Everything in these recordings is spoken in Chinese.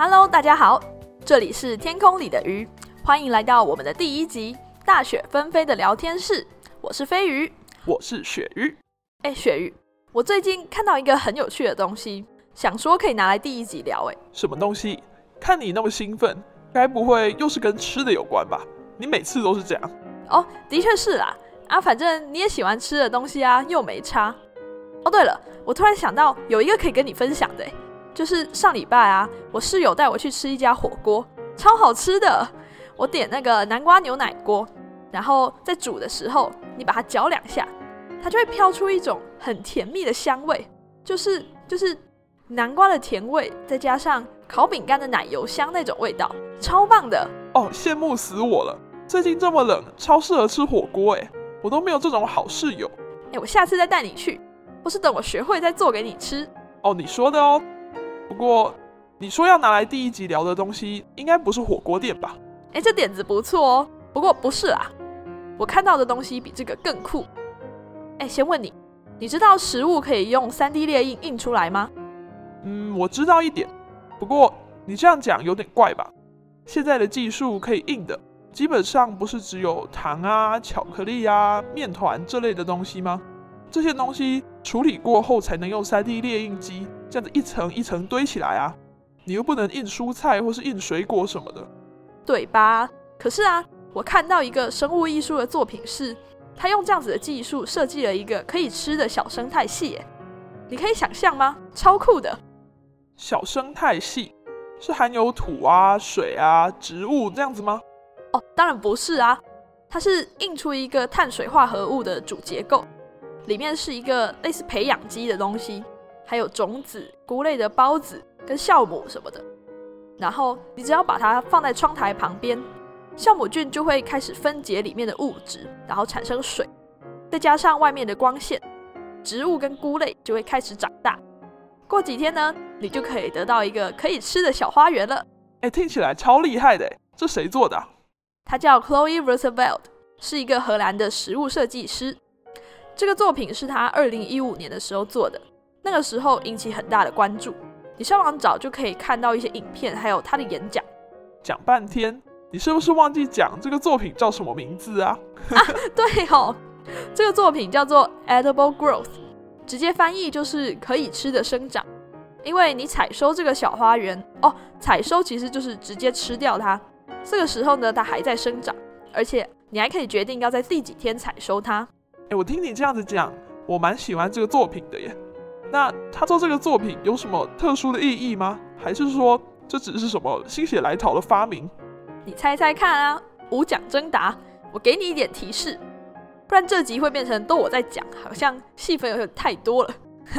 Hello，大家好，这里是天空里的鱼，欢迎来到我们的第一集《大雪纷飞的聊天室》。我是飞鱼，我是鳕鱼。哎，鳕鱼，我最近看到一个很有趣的东西，想说可以拿来第一集聊。哎，什么东西？看你那么兴奋，该不会又是跟吃的有关吧？你每次都是这样。哦，的确是啦。啊，反正你也喜欢吃的东西啊，又没差。哦，对了，我突然想到有一个可以跟你分享的。就是上礼拜啊，我室友带我去吃一家火锅，超好吃的。我点那个南瓜牛奶锅，然后在煮的时候，你把它搅两下，它就会飘出一种很甜蜜的香味，就是就是南瓜的甜味，再加上烤饼干的奶油香那种味道，超棒的哦！羡慕死我了，最近这么冷，超适合吃火锅哎，我都没有这种好室友。哎，我下次再带你去，或是等我学会再做给你吃。哦，你说的哦。不过，你说要拿来第一集聊的东西，应该不是火锅店吧？哎，这点子不错哦。不过不是啦，我看到的东西比这个更酷。哎，先问你，你知道食物可以用三 D 列印印出来吗？嗯，我知道一点。不过你这样讲有点怪吧？现在的技术可以印的，基本上不是只有糖啊、巧克力啊、面团这类的东西吗？这些东西处理过后才能用 3D 列印机这样子一层一层堆起来啊！你又不能印蔬菜或是印水果什么的，对吧？可是啊，我看到一个生物艺术的作品是，他用这样子的技术设计了一个可以吃的小生态系，你可以想象吗？超酷的！小生态系是含有土啊、水啊、植物这样子吗？哦，当然不是啊，它是印出一个碳水化合物的主结构。里面是一个类似培养基的东西，还有种子、菇类的孢子跟酵母什么的。然后你只要把它放在窗台旁边，酵母菌就会开始分解里面的物质，然后产生水。再加上外面的光线，植物跟菇类就会开始长大。过几天呢，你就可以得到一个可以吃的小花园了。哎，听起来超厉害的！这谁做的？啊他叫 Chloe Roosevelt，是一个荷兰的食物设计师。这个作品是他二零一五年的时候做的，那个时候引起很大的关注。你上网找就可以看到一些影片，还有他的演讲。讲半天，你是不是忘记讲这个作品叫什么名字啊？啊，对哦，这个作品叫做 Edible Growth，直接翻译就是可以吃的生长。因为你采收这个小花园哦，采收其实就是直接吃掉它。这个时候呢，它还在生长，而且你还可以决定要在第几天采收它。哎，我听你这样子讲，我蛮喜欢这个作品的耶。那他做这个作品有什么特殊的意义吗？还是说这只是什么心血来潮的发明？你猜猜看啊！无奖征答，我给你一点提示，不然这集会变成都我在讲，好像戏份有点太多了。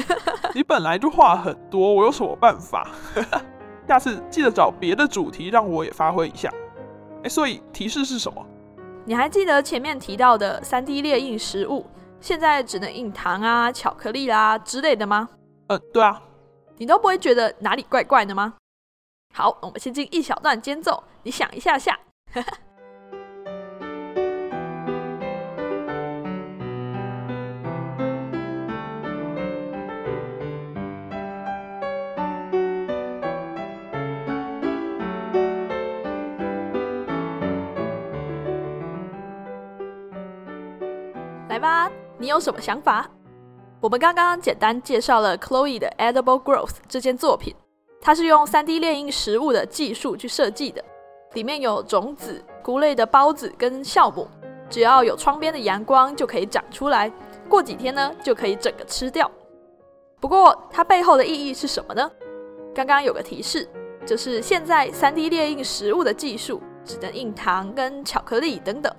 你本来就话很多，我有什么办法？下次记得找别的主题让我也发挥一下。哎，所以提示是什么？你还记得前面提到的三 D 列印食物，现在只能印糖啊、巧克力啦之类的吗？嗯，对啊。你都不会觉得哪里怪怪的吗？好，我们先进一小段间奏，你想一下下。你有什么想法？我们刚刚简单介绍了 Chloe 的 Edible Growth 这件作品，它是用 3D 列印食物的技术去设计的，里面有种子、菇类的孢子跟酵母，只要有窗边的阳光就可以长出来，过几天呢就可以整个吃掉。不过它背后的意义是什么呢？刚刚有个提示，就是现在 3D 列印食物的技术只能印糖跟巧克力等等。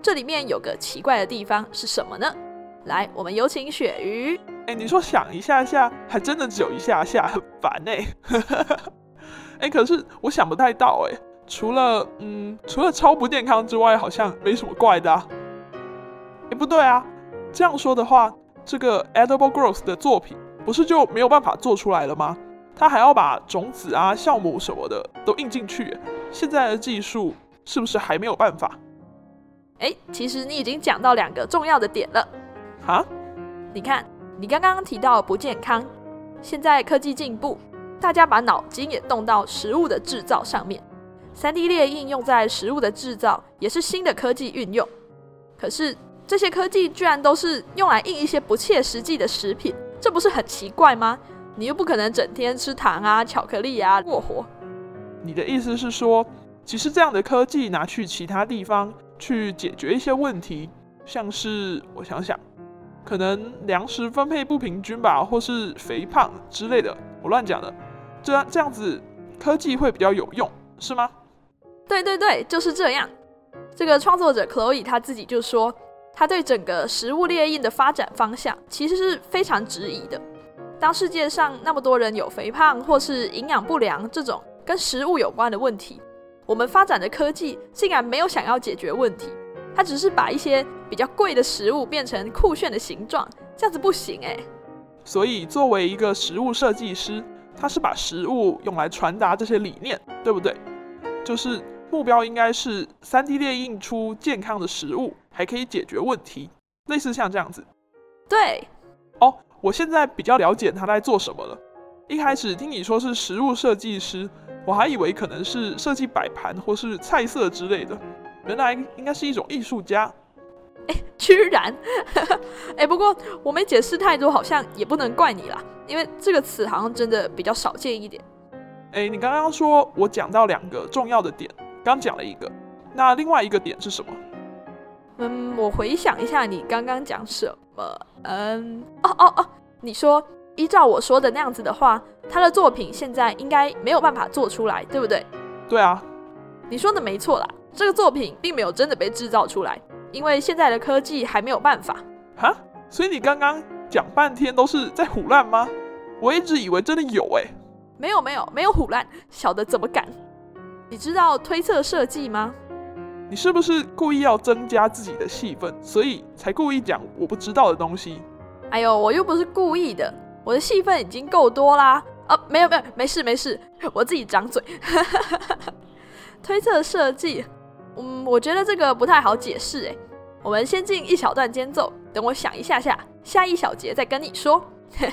这里面有个奇怪的地方是什么呢？来，我们有请鳕鱼。哎，你说想一下下，还真的只有一下下，很烦哎。哎，可是我想不太到哎，除了嗯，除了超不健康之外，好像没什么怪的。啊哎，不对啊，这样说的话，这个 Edible Growth 的作品不是就没有办法做出来了吗？他还要把种子啊、酵母什么的都印进去，现在的技术是不是还没有办法？哎，其实你已经讲到两个重要的点了。哈，你看，你刚刚提到不健康，现在科技进步，大家把脑筋也动到食物的制造上面。三 D 列印用在食物的制造也是新的科技运用。可是这些科技居然都是用来印一些不切实际的食品，这不是很奇怪吗？你又不可能整天吃糖啊、巧克力啊过活。你的意思是说，其实这样的科技拿去其他地方去解决一些问题，像是我想想，可能粮食分配不平均吧，或是肥胖之类的，我乱讲的。这样这样子科技会比较有用，是吗？对对对，就是这样。这个创作者 Chloe 他自己就说，他对整个食物猎印的发展方向其实是非常质疑的。当世界上那么多人有肥胖或是营养不良这种跟食物有关的问题，我们发展的科技竟然没有想要解决问题，它只是把一些比较贵的食物变成酷炫的形状，这样子不行诶。所以作为一个食物设计师，他是把食物用来传达这些理念，对不对？就是目标应该是三 D 列印出健康的食物，还可以解决问题，类似像这样子。对。哦。我现在比较了解他在做什么了。一开始听你说是食物设计师，我还以为可能是设计摆盘或是菜色之类的，原来应该是一种艺术家。哎，居然！哎，不过我没解释太多，好像也不能怪你啦，因为这个词好像真的比较少见一点。哎，你刚刚说我讲到两个重要的点，刚讲了一个，那另外一个点是什么？嗯，我回想一下，你刚刚讲什么？嗯，哦哦哦，你说依照我说的那样子的话，他的作品现在应该没有办法做出来，对不对？对啊，你说的没错啦，这个作品并没有真的被制造出来，因为现在的科技还没有办法。哈，所以你刚刚讲半天都是在胡乱吗？我一直以为真的有哎。没有没有没有胡乱，小的怎么敢？你知道推测设计吗？你是不是故意要增加自己的戏份，所以才故意讲我不知道的东西？哎呦，我又不是故意的，我的戏份已经够多啦。啊，没有没有，没事没事，我自己掌嘴。推测设计，嗯，我觉得这个不太好解释哎。我们先进一小段间奏，等我想一下下，下一小节再跟你说。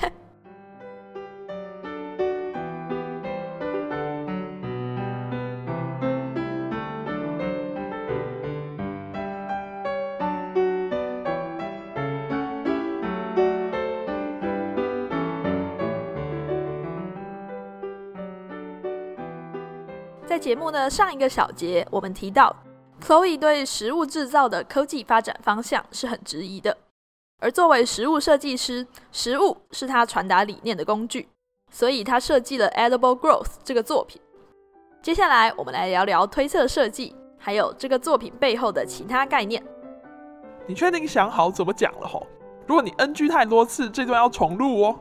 在节目的上一个小节，我们提到，Chloe 对食物制造的科技发展方向是很质疑的。而作为食物设计师，食物是他传达理念的工具，所以他设计了 Edible Growth 这个作品。接下来，我们来聊聊推测设计，还有这个作品背后的其他概念。你确定想好怎么讲了吼？如果你 NG 太多次，这段要重录哦。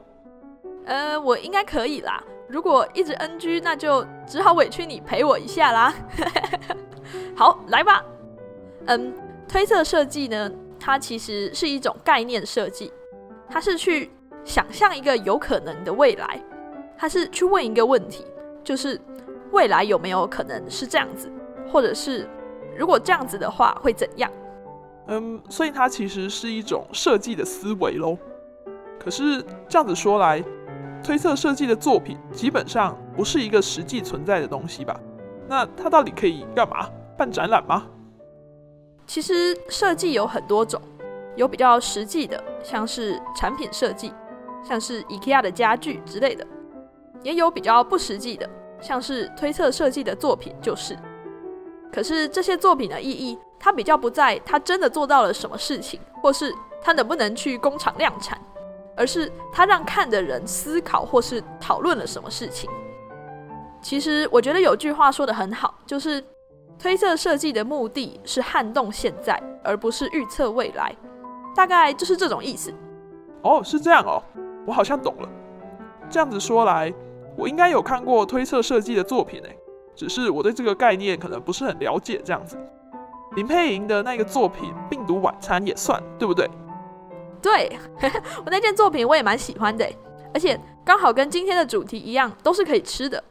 呃，我应该可以啦。如果一直 NG，那就只好委屈你陪我一下啦。好，来吧。嗯，推测设计呢，它其实是一种概念设计，它是去想象一个有可能的未来，它是去问一个问题，就是未来有没有可能是这样子，或者是如果这样子的话会怎样？嗯，所以它其实是一种设计的思维喽。可是这样子说来。推测设计的作品基本上不是一个实际存在的东西吧？那它到底可以干嘛？办展览吗？其实设计有很多种，有比较实际的，像是产品设计，像是 IKEA 的家具之类的；也有比较不实际的，像是推测设计的作品就是。可是这些作品的意义，它比较不在它真的做到了什么事情，或是它能不能去工厂量产。而是他让看的人思考或是讨论了什么事情。其实我觉得有句话说的很好，就是推测设计的目的是撼动现在，而不是预测未来。大概就是这种意思。哦，是这样哦，我好像懂了。这样子说来，我应该有看过推测设计的作品诶，只是我对这个概念可能不是很了解。这样子，林佩莹的那个作品《病毒晚餐》也算，对不对？对 我那件作品我也蛮喜欢的，而且刚好跟今天的主题一样，都是可以吃的。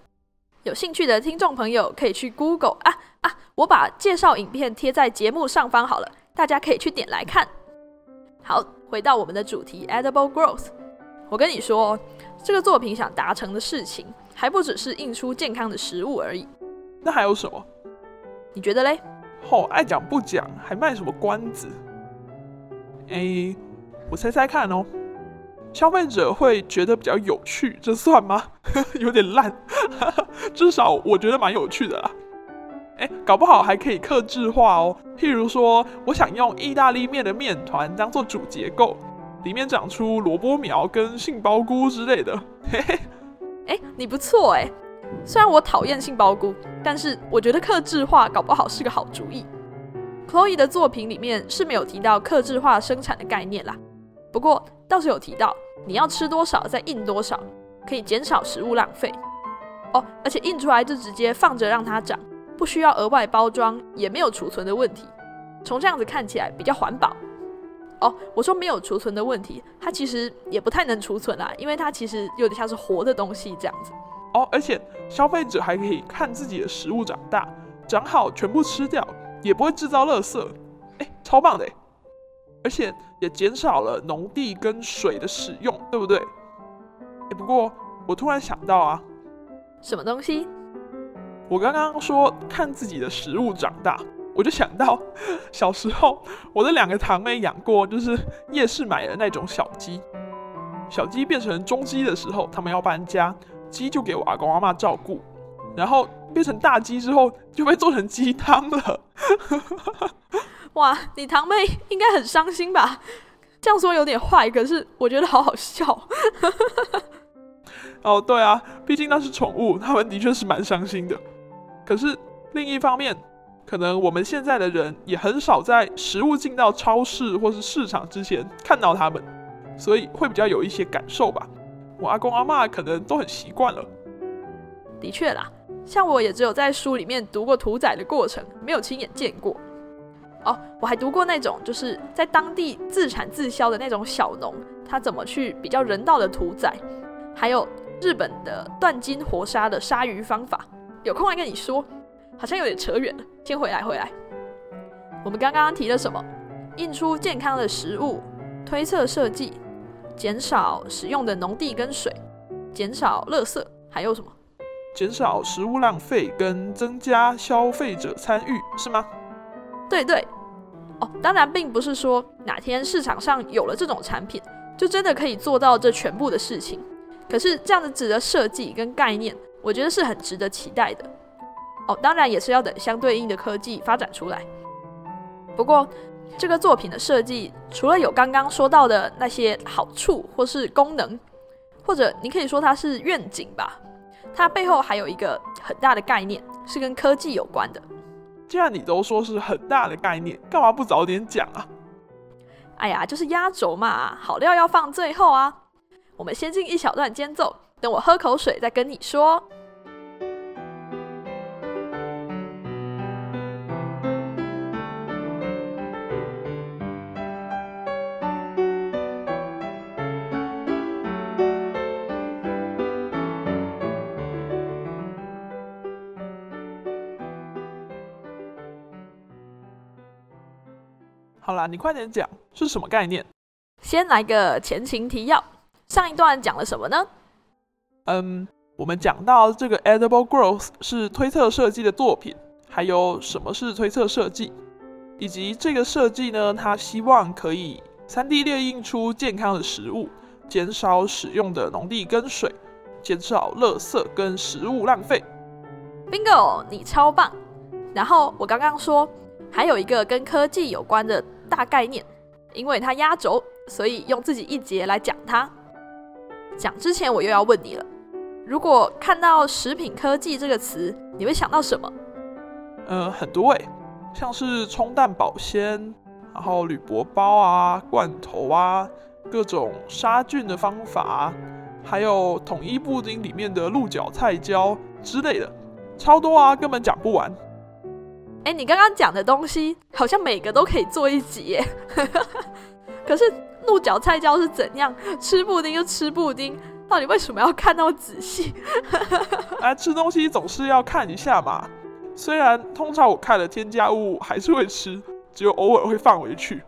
有兴趣的听众朋友可以去 Google 啊啊，我把介绍影片贴在节目上方好了，大家可以去点来看。好，回到我们的主题 Edible Growth，我跟你说，这个作品想达成的事情，还不只是印出健康的食物而已。那还有什么？你觉得嘞？哦，爱讲不讲，还卖什么关子？哎，我猜猜看哦。消费者会觉得比较有趣，这算吗？有点烂，至少我觉得蛮有趣的啦。哎，搞不好还可以克制化哦。譬如说，我想用意大利面的面团当做主结构，里面长出萝卜苗跟杏鲍菇之类的。嘿嘿，哎，你不错哎。虽然我讨厌杏鲍菇，但是我觉得克制化搞不好是个好主意。Chloe 的作品里面是没有提到克制化生产的概念啦，不过倒是有提到。你要吃多少再印多少，可以减少食物浪费哦。而且印出来就直接放着让它长，不需要额外包装，也没有储存的问题。从这样子看起来比较环保哦。我说没有储存的问题，它其实也不太能储存啦，因为它其实有点像是活的东西这样子哦。而且消费者还可以看自己的食物长大，长好全部吃掉，也不会制造垃圾，哎，超棒的！而且也减少了农地跟水的使用，对不对？哎，不过我突然想到啊，什么东西？我刚刚说看自己的食物长大，我就想到小时候我的两个堂妹养过，就是夜市买的那种小鸡。小鸡变成中鸡的时候，他们要搬家，鸡就给我阿公阿妈照顾，然后变成大鸡之后就被做成鸡汤了。哇，你堂妹应该很伤心吧？这样说有点坏，可是我觉得好好笑。哦，对啊，毕竟那是宠物，他们的确是蛮伤心的。可是另一方面，可能我们现在的人也很少在食物进到超市或是市场之前看到它们，所以会比较有一些感受吧。我阿公阿妈可能都很习惯了。的确啦，像我也只有在书里面读过屠宰的过程，没有亲眼见过。哦，我还读过那种就是在当地自产自销的那种小农，他怎么去比较人道的屠宰，还有日本的断筋活杀的杀鱼方法，有空来跟你说。好像有点扯远了，先回来回来。我们刚刚提了什么？印出健康的食物，推测设计，减少使用的农地跟水，减少垃圾，还有什么？减少食物浪费跟增加消费者参与，是吗？对对。哦，当然并不是说哪天市场上有了这种产品，就真的可以做到这全部的事情。可是这样子值的设计跟概念，我觉得是很值得期待的。哦，当然也是要等相对应的科技发展出来。不过这个作品的设计，除了有刚刚说到的那些好处或是功能，或者你可以说它是愿景吧，它背后还有一个很大的概念，是跟科技有关的。既然你都说是很大的概念，干嘛不早点讲啊？哎呀，就是压轴嘛，好料要放最后啊。我们先进一小段间奏，等我喝口水再跟你说。啦，你快点讲是什么概念？先来个前情提要，上一段讲了什么呢？嗯，我们讲到这个 Edible Growth 是推测设计的作品，还有什么是推测设计，以及这个设计呢，它希望可以 3D 列印出健康的食物，减少使用的农地跟水，减少垃圾跟食物浪费。Bingo，你超棒！然后我刚刚说还有一个跟科技有关的。大概念，因为它压轴，所以用自己一节来讲它。讲之前，我又要问你了：如果看到食品科技这个词，你会想到什么？呃，很多诶，像是冲淡保鲜，然后铝箔包啊、罐头啊、各种杀菌的方法，还有统一布丁里面的鹿角菜椒之类的，超多啊，根本讲不完。哎，你刚刚讲的东西好像每个都可以做一集耶。可是鹿角菜椒是怎样吃布丁就吃布丁，到底为什么要看那么仔细？啊，吃东西总是要看一下嘛。虽然通常我看了添加物还是会吃，只有偶尔会放回去。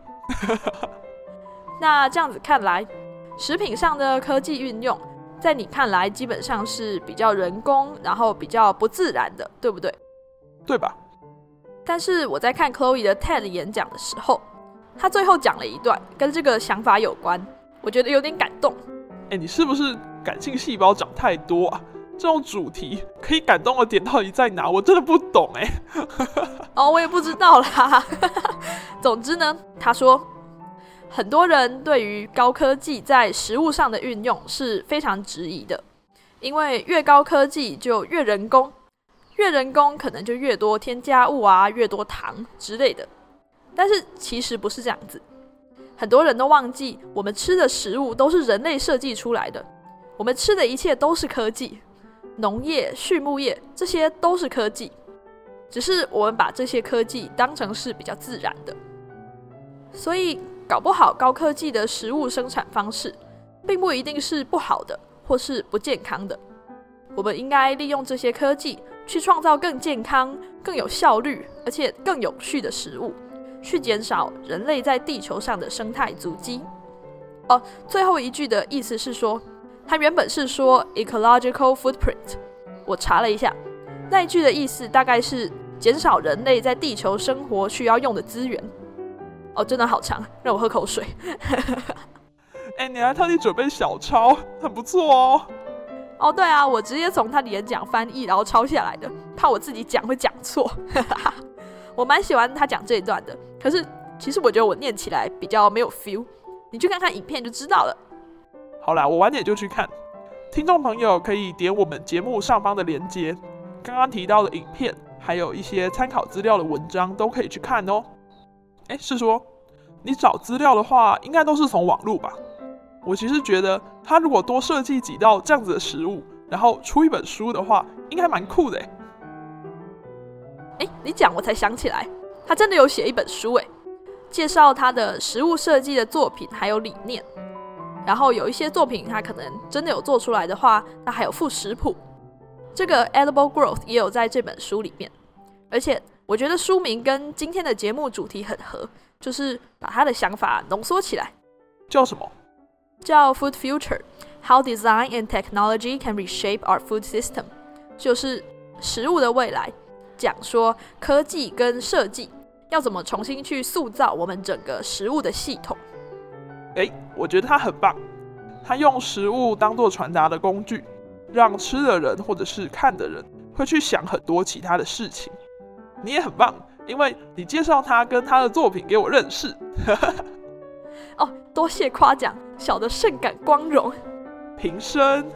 那这样子看来，食品上的科技运用在你看来基本上是比较人工，然后比较不自然的，对不对？对吧？但是我在看 Chloe 的 TED 演讲的时候，他最后讲了一段跟这个想法有关，我觉得有点感动。哎，你是不是感性细胞长太多啊？这种主题可以感动的点到底在哪？我真的不懂哎。哦，我也不知道啦。总之呢，他说。很多人对于高科技在食物上的运用是非常质疑的，因为越高科技就越人工，越人工可能就越多添加物啊，越多糖之类的。但是其实不是这样子，很多人都忘记，我们吃的食物都是人类设计出来的，我们吃的一切都是科技，农业、畜牧业这些都是科技，只是我们把这些科技当成是比较自然的，所以。搞不好高科技的食物生产方式，并不一定是不好的，或是不健康的。我们应该利用这些科技，去创造更健康、更有效率，而且更有序的食物，去减少人类在地球上的生态足迹。哦，最后一句的意思是说，它原本是说 ecological footprint。我查了一下，那一句的意思大概是减少人类在地球生活需要用的资源。哦，真的好长，让我喝口水。哎，你还特地准备小抄，很不错哦。哦，对啊，我直接从他的演讲翻译，然后抄下来的，怕我自己讲会讲错。我蛮喜欢他讲这一段的，可是其实我觉得我念起来比较没有 feel。你去看看影片就知道了。好啦，我晚点就去看。听众朋友可以点我们节目上方的链接，刚刚提到的影片，还有一些参考资料的文章都可以去看哦。哎，是说你找资料的话，应该都是从网络吧？我其实觉得，他如果多设计几道这样子的食物，然后出一本书的话，应该蛮酷的。哎，你讲我才想起来，他真的有写一本书，哎，介绍他的食物设计的作品还有理念。然后有一些作品他可能真的有做出来的话，那还有附食谱。这个 Edible Growth 也有在这本书里面，而且。我觉得书名跟今天的节目主题很合，就是把他的想法浓缩起来。叫什么？叫 Food Future：How Design and Technology Can Reshape Our Food System。就是食物的未来，讲说科技跟设计要怎么重新去塑造我们整个食物的系统。哎，我觉得他很棒，他用食物当做传达的工具，让吃的人或者是看的人会去想很多其他的事情。你也很棒，因为你介绍他跟他的作品给我认识。哦，多谢夸奖，小的甚感光荣。平生，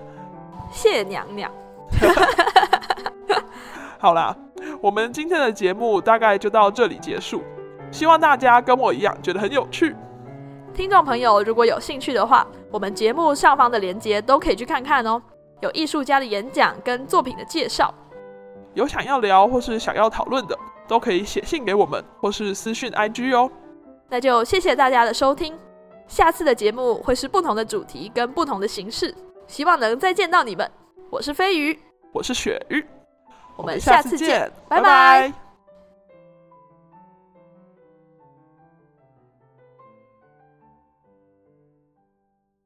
谢娘娘。好啦，我们今天的节目大概就到这里结束。希望大家跟我一样觉得很有趣。听众朋友，如果有兴趣的话，我们节目上方的链接都可以去看看哦。有艺术家的演讲跟作品的介绍。有想要聊或是想要讨论的，都可以写信给我们，或是私讯 IG 哦。那就谢谢大家的收听，下次的节目会是不同的主题跟不同的形式，希望能再见到你们。我是飞鱼，我是鳕鱼，我们下次见，拜拜。